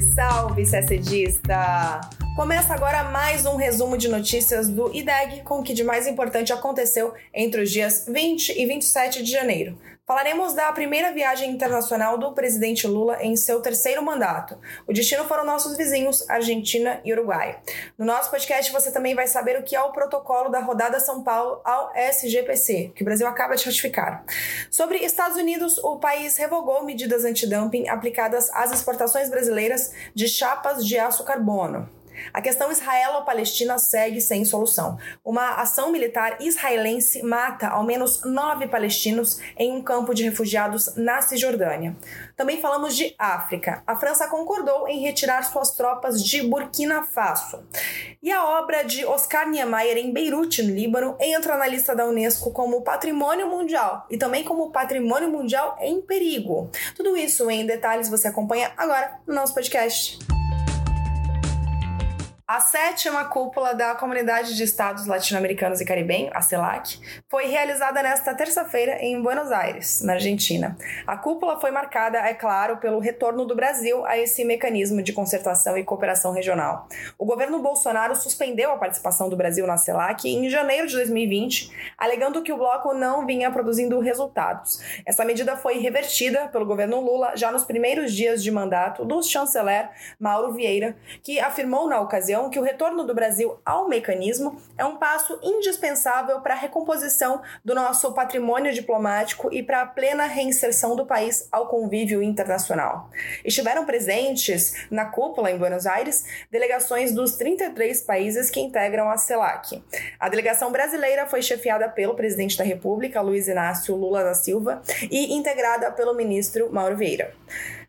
Salve, salve, CSDista! Começa agora mais um resumo de notícias do IDEG com o que de mais importante aconteceu entre os dias 20 e 27 de janeiro. Falaremos da primeira viagem internacional do presidente Lula em seu terceiro mandato. O destino foram nossos vizinhos, Argentina e Uruguai. No nosso podcast você também vai saber o que é o protocolo da rodada São Paulo ao SGPC, que o Brasil acaba de ratificar. Sobre Estados Unidos, o país revogou medidas antidumping aplicadas às exportações brasileiras de chapas de aço carbono. A questão israelo-palestina segue sem solução. Uma ação militar israelense mata ao menos nove palestinos em um campo de refugiados na Cisjordânia. Também falamos de África. A França concordou em retirar suas tropas de Burkina Faso. E a obra de Oscar Niemeyer em Beirute, no Líbano, entra na lista da Unesco como Patrimônio Mundial e também como Patrimônio Mundial em Perigo. Tudo isso em detalhes você acompanha agora no nosso podcast. A sétima cúpula da Comunidade de Estados Latino-Americanos e Caribenhos, a CELAC, foi realizada nesta terça-feira em Buenos Aires, na Argentina. A cúpula foi marcada, é claro, pelo retorno do Brasil a esse mecanismo de concertação e cooperação regional. O governo Bolsonaro suspendeu a participação do Brasil na CELAC em janeiro de 2020, alegando que o bloco não vinha produzindo resultados. Essa medida foi revertida pelo governo Lula já nos primeiros dias de mandato do chanceler Mauro Vieira, que afirmou na ocasião que o retorno do Brasil ao mecanismo é um passo indispensável para a recomposição do nosso patrimônio diplomático e para a plena reinserção do país ao convívio internacional. Estiveram presentes na cúpula em Buenos Aires delegações dos 33 países que integram a CELAC. A delegação brasileira foi chefiada pelo presidente da República, Luiz Inácio Lula da Silva, e integrada pelo ministro Mauro Vieira.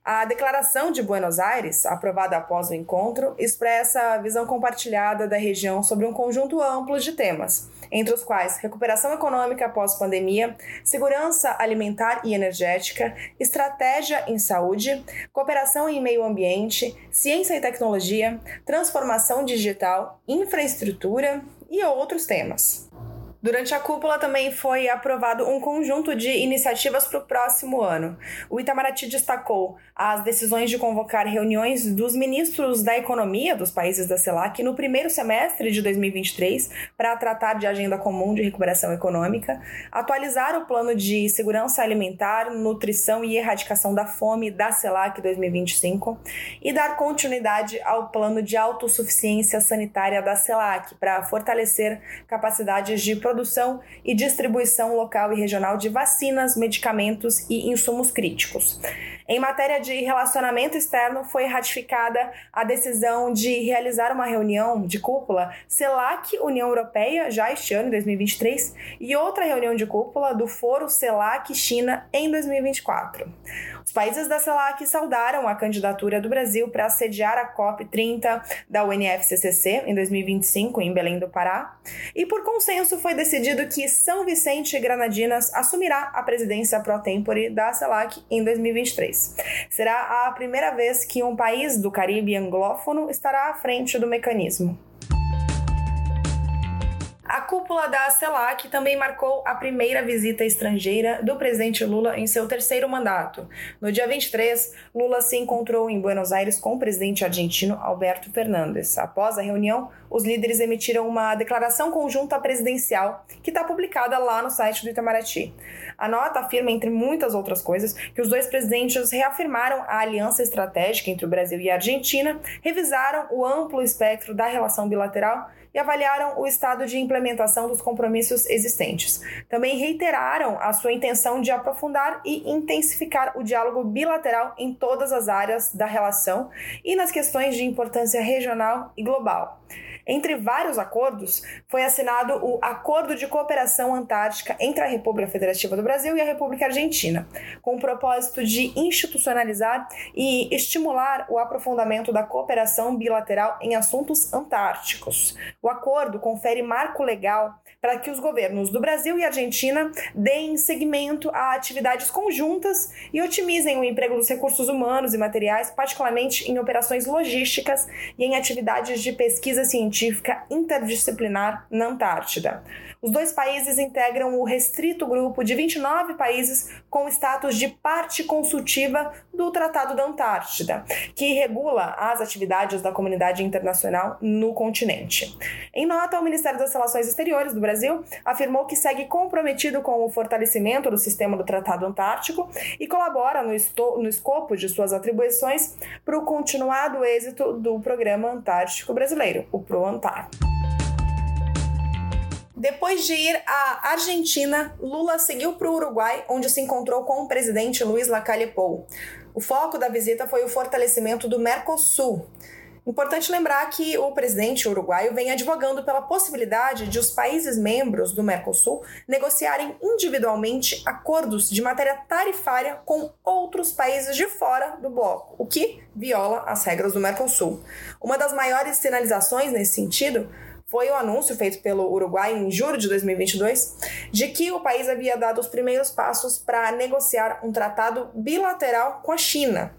A Declaração de Buenos Aires, aprovada após o encontro, expressa a visão compartilhada da região sobre um conjunto amplo de temas, entre os quais recuperação econômica após pandemia, segurança alimentar e energética, estratégia em saúde, cooperação em meio ambiente, ciência e tecnologia, transformação digital, infraestrutura e outros temas. Durante a cúpula também foi aprovado um conjunto de iniciativas para o próximo ano. O Itamaraty destacou as decisões de convocar reuniões dos ministros da economia dos países da CELAC no primeiro semestre de 2023 para tratar de agenda comum de recuperação econômica, atualizar o plano de segurança alimentar, nutrição e erradicação da fome da CELAC 2025 e dar continuidade ao plano de autossuficiência sanitária da CELAC para fortalecer capacidades de produção e distribuição local e regional de vacinas, medicamentos e insumos críticos. Em matéria de relacionamento externo, foi ratificada a decisão de realizar uma reunião de cúpula CELAC União Europeia, já este ano, em 2023, e outra reunião de cúpula do Foro CELAC China em 2024. Os países da CELAC saudaram a candidatura do Brasil para sediar a COP30 da UNFCCC em 2025, em Belém do Pará, e por consenso foi decidido que São Vicente e Granadinas assumirá a presidência pro tempore da CELAC em 2023. Será a primeira vez que um país do Caribe anglófono estará à frente do mecanismo. A cúpula da CELAC também marcou a primeira visita estrangeira do presidente Lula em seu terceiro mandato. No dia 23, Lula se encontrou em Buenos Aires com o presidente argentino Alberto Fernandes. Após a reunião, os líderes emitiram uma declaração conjunta presidencial que está publicada lá no site do Itamaraty. A nota afirma, entre muitas outras coisas, que os dois presidentes reafirmaram a aliança estratégica entre o Brasil e a Argentina, revisaram o amplo espectro da relação bilateral e avaliaram o estado de implementação dos compromissos existentes. Também reiteraram a sua intenção de aprofundar e intensificar o diálogo bilateral em todas as áreas da relação e nas questões de importância regional e global. Entre vários acordos, foi assinado o Acordo de Cooperação Antártica entre a República Federativa do Brasil e a República Argentina, com o propósito de institucionalizar e estimular o aprofundamento da cooperação bilateral em assuntos antárticos. O acordo confere marco legal para que os governos do Brasil e Argentina deem seguimento a atividades conjuntas e otimizem o emprego dos recursos humanos e materiais, particularmente em operações logísticas e em atividades de pesquisa científica interdisciplinar na Antártida. Os dois países integram o restrito grupo de 29 países com status de parte consultiva do Tratado da Antártida, que regula as atividades da comunidade internacional no continente. Em nota, o Ministério das Relações Exteriores do Brasil afirmou que segue comprometido com o fortalecimento do sistema do Tratado Antártico e colabora no, no escopo de suas atribuições para o continuado êxito do Programa Antártico Brasileiro, o PROANTAR. Depois de ir à Argentina, Lula seguiu para o Uruguai, onde se encontrou com o presidente Luiz Lacalle Pou. O foco da visita foi o fortalecimento do Mercosul. Importante lembrar que o presidente uruguaio vem advogando pela possibilidade de os países membros do Mercosul negociarem individualmente acordos de matéria tarifária com outros países de fora do bloco, o que viola as regras do Mercosul. Uma das maiores sinalizações nesse sentido foi o anúncio feito pelo Uruguai em julho de 2022 de que o país havia dado os primeiros passos para negociar um tratado bilateral com a China.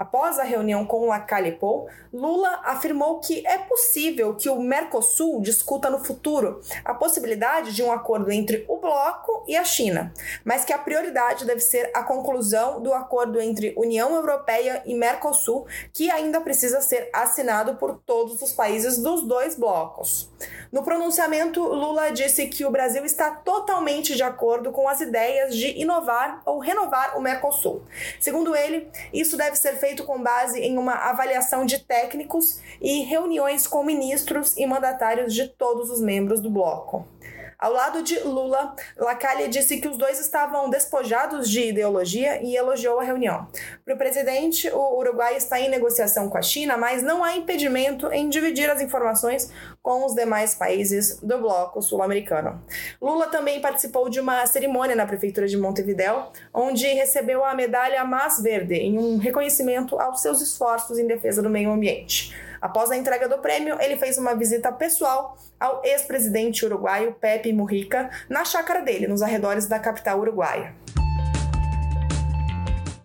Após a reunião com Lacalle Pou, Lula afirmou que é possível que o Mercosul discuta no futuro a possibilidade de um acordo entre o bloco e a China, mas que a prioridade deve ser a conclusão do acordo entre União Europeia e Mercosul, que ainda precisa ser assinado por todos os países dos dois blocos. No pronunciamento, Lula disse que o Brasil está totalmente de acordo com as ideias de inovar ou renovar o Mercosul. Segundo ele, isso deve ser feito com base em uma avaliação de técnicos e reuniões com ministros e mandatários de todos os membros do bloco. Ao lado de Lula, Lacalle disse que os dois estavam despojados de ideologia e elogiou a reunião. Para o presidente, o Uruguai está em negociação com a China, mas não há impedimento em dividir as informações com os demais países do bloco sul-americano. Lula também participou de uma cerimônia na prefeitura de Montevideo, onde recebeu a medalha Mas Verde em um reconhecimento aos seus esforços em defesa do meio ambiente. Após a entrega do prêmio, ele fez uma visita pessoal ao ex-presidente uruguaio Pepe Mujica na chácara dele, nos arredores da capital uruguaia.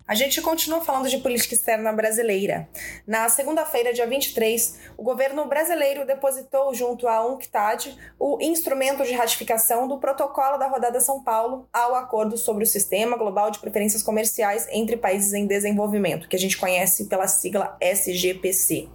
A gente continua falando de política externa brasileira. Na segunda-feira, dia 23, o governo brasileiro depositou junto à UNCTAD o instrumento de ratificação do protocolo da Rodada São Paulo ao acordo sobre o Sistema Global de Preferências Comerciais entre Países em Desenvolvimento, que a gente conhece pela sigla SGPC.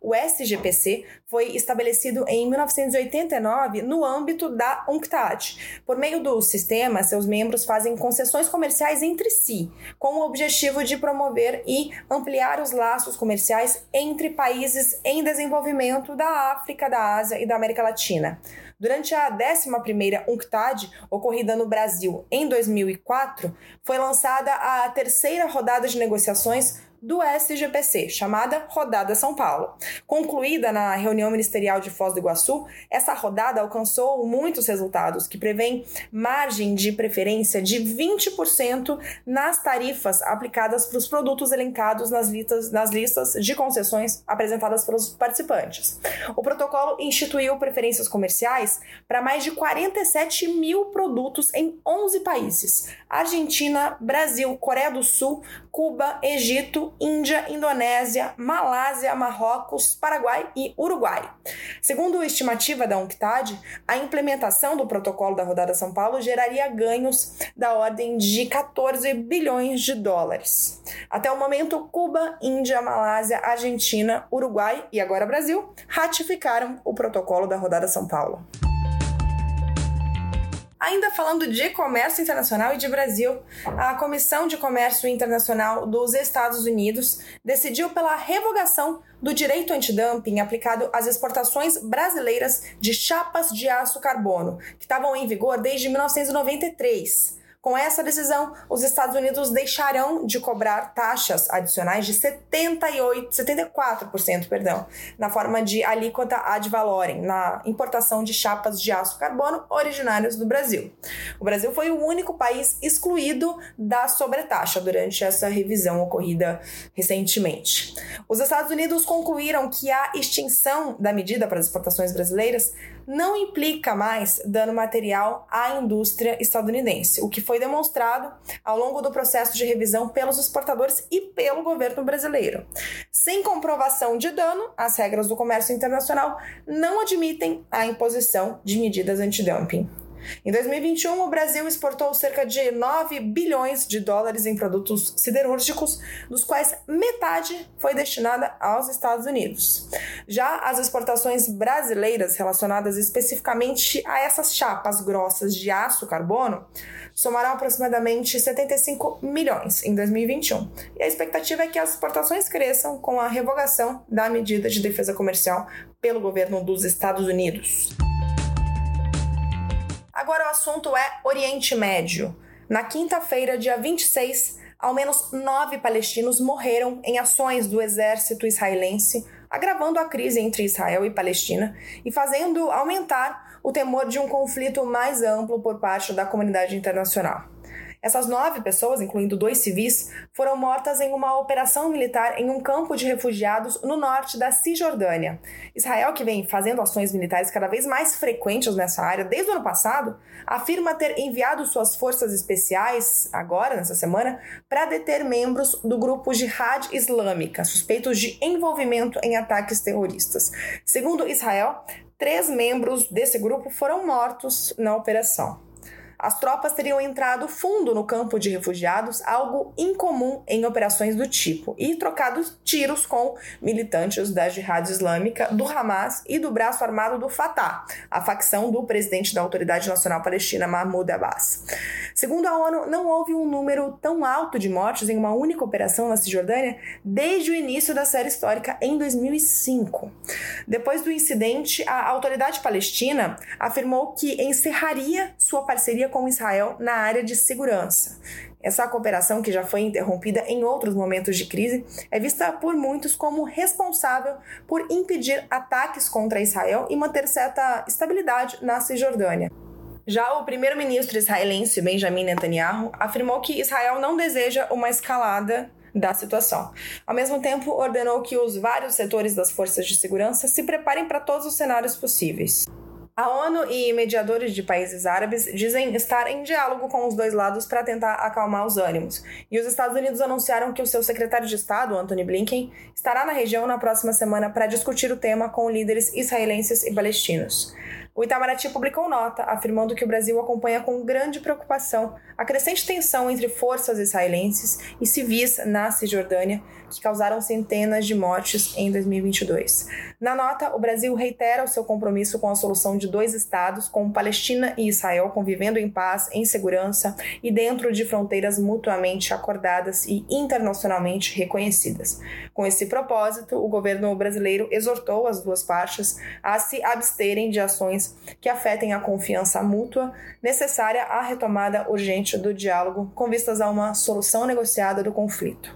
O SGPC foi estabelecido em 1989 no âmbito da UNCTAD. Por meio do sistema, seus membros fazem concessões comerciais entre si, com o objetivo de promover e ampliar os laços comerciais entre países em desenvolvimento da África, da Ásia e da América Latina. Durante a 11ª UNCTAD, ocorrida no Brasil em 2004, foi lançada a terceira rodada de negociações do SGPC, chamada Rodada São Paulo. Concluída na reunião ministerial de Foz do Iguaçu, essa rodada alcançou muitos resultados, que prevêem margem de preferência de 20% nas tarifas aplicadas para os produtos elencados nas listas, nas listas de concessões apresentadas pelos participantes. O protocolo instituiu preferências comerciais para mais de 47 mil produtos em 11 países: Argentina, Brasil, Coreia do Sul, Cuba, Egito, Índia, Indonésia, Malásia, Marrocos, Paraguai e Uruguai. Segundo a estimativa da UNCTAD, a implementação do protocolo da Rodada São Paulo geraria ganhos da ordem de 14 bilhões de dólares. Até o momento, Cuba, Índia, Malásia, Argentina, Uruguai e agora Brasil ratificaram o protocolo da Rodada São Paulo. Ainda falando de comércio internacional e de Brasil, a Comissão de Comércio Internacional dos Estados Unidos decidiu pela revogação do direito antidumping aplicado às exportações brasileiras de chapas de aço carbono, que estavam em vigor desde 1993. Com essa decisão, os Estados Unidos deixarão de cobrar taxas adicionais de 78, 74%, perdão, na forma de alíquota ad valorem na importação de chapas de aço carbono originárias do Brasil. O Brasil foi o único país excluído da sobretaxa durante essa revisão ocorrida recentemente. Os Estados Unidos concluíram que a extinção da medida para as exportações brasileiras não implica mais dano material à indústria estadunidense, o que foi demonstrado ao longo do processo de revisão pelos exportadores e pelo governo brasileiro. Sem comprovação de dano, as regras do comércio internacional não admitem a imposição de medidas antidumping. Em 2021, o Brasil exportou cerca de 9 bilhões de dólares em produtos siderúrgicos, dos quais metade foi destinada aos Estados Unidos. Já as exportações brasileiras relacionadas especificamente a essas chapas grossas de aço carbono somarão aproximadamente 75 milhões em 2021. E a expectativa é que as exportações cresçam com a revogação da medida de defesa comercial pelo governo dos Estados Unidos. Agora o assunto é Oriente Médio. Na quinta-feira, dia 26, ao menos nove palestinos morreram em ações do exército israelense, agravando a crise entre Israel e Palestina e fazendo aumentar o temor de um conflito mais amplo por parte da comunidade internacional. Essas nove pessoas, incluindo dois civis, foram mortas em uma operação militar em um campo de refugiados no norte da Cisjordânia. Israel, que vem fazendo ações militares cada vez mais frequentes nessa área desde o ano passado, afirma ter enviado suas forças especiais, agora, nessa semana, para deter membros do grupo Jihad Islâmica, suspeitos de envolvimento em ataques terroristas. Segundo Israel, três membros desse grupo foram mortos na operação as tropas teriam entrado fundo no campo de refugiados, algo incomum em operações do tipo, e trocado tiros com militantes da Jihad Islâmica, do Hamas e do braço armado do Fatah, a facção do presidente da Autoridade Nacional Palestina, Mahmoud Abbas. Segundo a ONU, não houve um número tão alto de mortes em uma única operação na Cisjordânia desde o início da série histórica em 2005. Depois do incidente, a autoridade palestina afirmou que encerraria sua parceria com Israel na área de segurança. Essa cooperação, que já foi interrompida em outros momentos de crise, é vista por muitos como responsável por impedir ataques contra Israel e manter certa estabilidade na Cisjordânia. Já o primeiro-ministro israelense Benjamin Netanyahu afirmou que Israel não deseja uma escalada da situação. Ao mesmo tempo, ordenou que os vários setores das forças de segurança se preparem para todos os cenários possíveis. A ONU e mediadores de países árabes dizem estar em diálogo com os dois lados para tentar acalmar os ânimos. E os Estados Unidos anunciaram que o seu secretário de Estado, Anthony Blinken, estará na região na próxima semana para discutir o tema com líderes israelenses e palestinos. O Itamaraty publicou nota afirmando que o Brasil acompanha com grande preocupação a crescente tensão entre forças israelenses e civis na Cisjordânia, que causaram centenas de mortes em 2022. Na nota, o Brasil reitera o seu compromisso com a solução de dois estados, com Palestina e Israel convivendo em paz, em segurança e dentro de fronteiras mutuamente acordadas e internacionalmente reconhecidas. Com esse propósito, o governo brasileiro exortou as duas partes a se absterem de ações que afetem a confiança mútua necessária à retomada urgente do diálogo com vistas a uma solução negociada do conflito.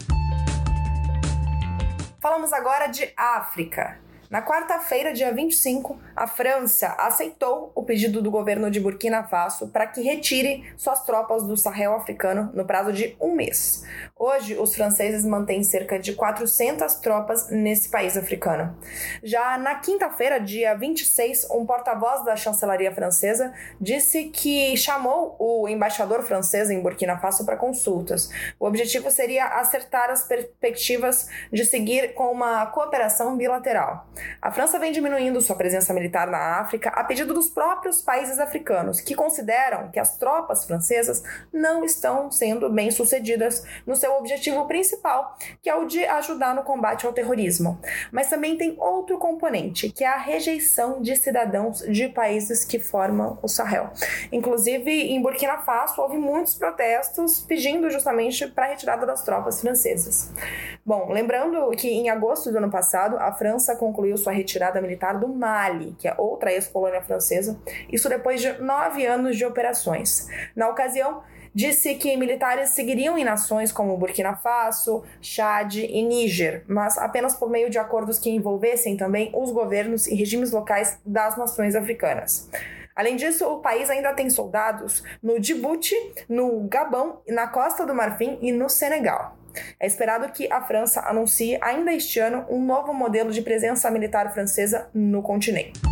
Falamos agora de África. Na quarta-feira, dia 25, a França aceitou o pedido do governo de Burkina Faso para que retire suas tropas do Sahel africano no prazo de um mês. Hoje, os franceses mantêm cerca de 400 tropas nesse país africano. Já na quinta-feira, dia 26, um porta-voz da chancelaria francesa disse que chamou o embaixador francês em Burkina Faso para consultas. O objetivo seria acertar as perspectivas de seguir com uma cooperação bilateral. A França vem diminuindo sua presença militar na África a pedido dos próprios países africanos, que consideram que as tropas francesas não estão sendo bem sucedidas no seu objetivo principal, que é o de ajudar no combate ao terrorismo. Mas também tem outro componente, que é a rejeição de cidadãos de países que formam o Sahel. Inclusive, em Burkina Faso, houve muitos protestos pedindo justamente para a retirada das tropas francesas. Bom, lembrando que em agosto do ano passado, a França concluiu sua retirada militar do Mali, que é outra ex-colônia francesa, isso depois de nove anos de operações. Na ocasião, disse que militares seguiriam em nações como Burkina Faso, Chad e Níger, mas apenas por meio de acordos que envolvessem também os governos e regimes locais das nações africanas. Além disso, o país ainda tem soldados no Djibouti, no Gabão, na Costa do Marfim e no Senegal. É esperado que a França anuncie ainda este ano um novo modelo de presença militar francesa no continente.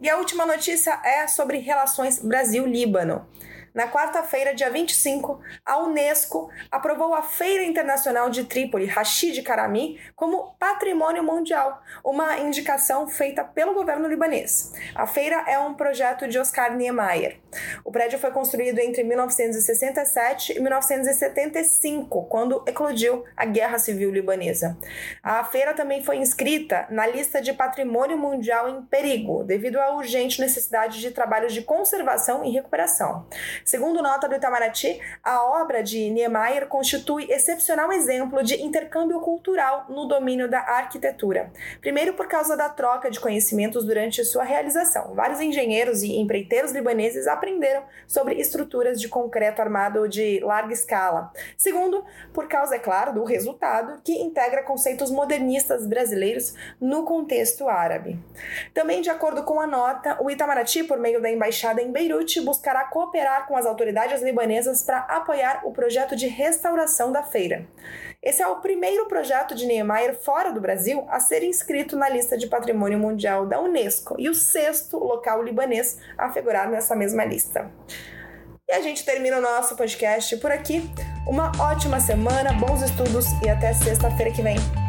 E a última notícia é sobre relações Brasil-Líbano. Na quarta-feira, dia 25, a Unesco aprovou a Feira Internacional de Trípoli, Rashid Karami, como Patrimônio Mundial, uma indicação feita pelo governo libanês. A feira é um projeto de Oscar Niemeyer. O prédio foi construído entre 1967 e 1975, quando eclodiu a Guerra Civil Libanesa. A feira também foi inscrita na lista de Patrimônio Mundial em Perigo, devido à urgente necessidade de trabalhos de conservação e recuperação. Segundo nota do Itamaraty, a obra de Niemeyer constitui excepcional exemplo de intercâmbio cultural no domínio da arquitetura. Primeiro, por causa da troca de conhecimentos durante sua realização. Vários engenheiros e empreiteiros libaneses aprenderam sobre estruturas de concreto armado de larga escala. Segundo, por causa, é claro, do resultado que integra conceitos modernistas brasileiros no contexto árabe. Também, de acordo com a nota, o Itamaraty, por meio da embaixada em Beirute, buscará cooperar com as autoridades libanesas para apoiar o projeto de restauração da feira. Esse é o primeiro projeto de Niemeyer fora do Brasil a ser inscrito na lista de patrimônio mundial da Unesco e o sexto local libanês a figurar nessa mesma lista. E a gente termina o nosso podcast por aqui. Uma ótima semana, bons estudos e até sexta-feira que vem.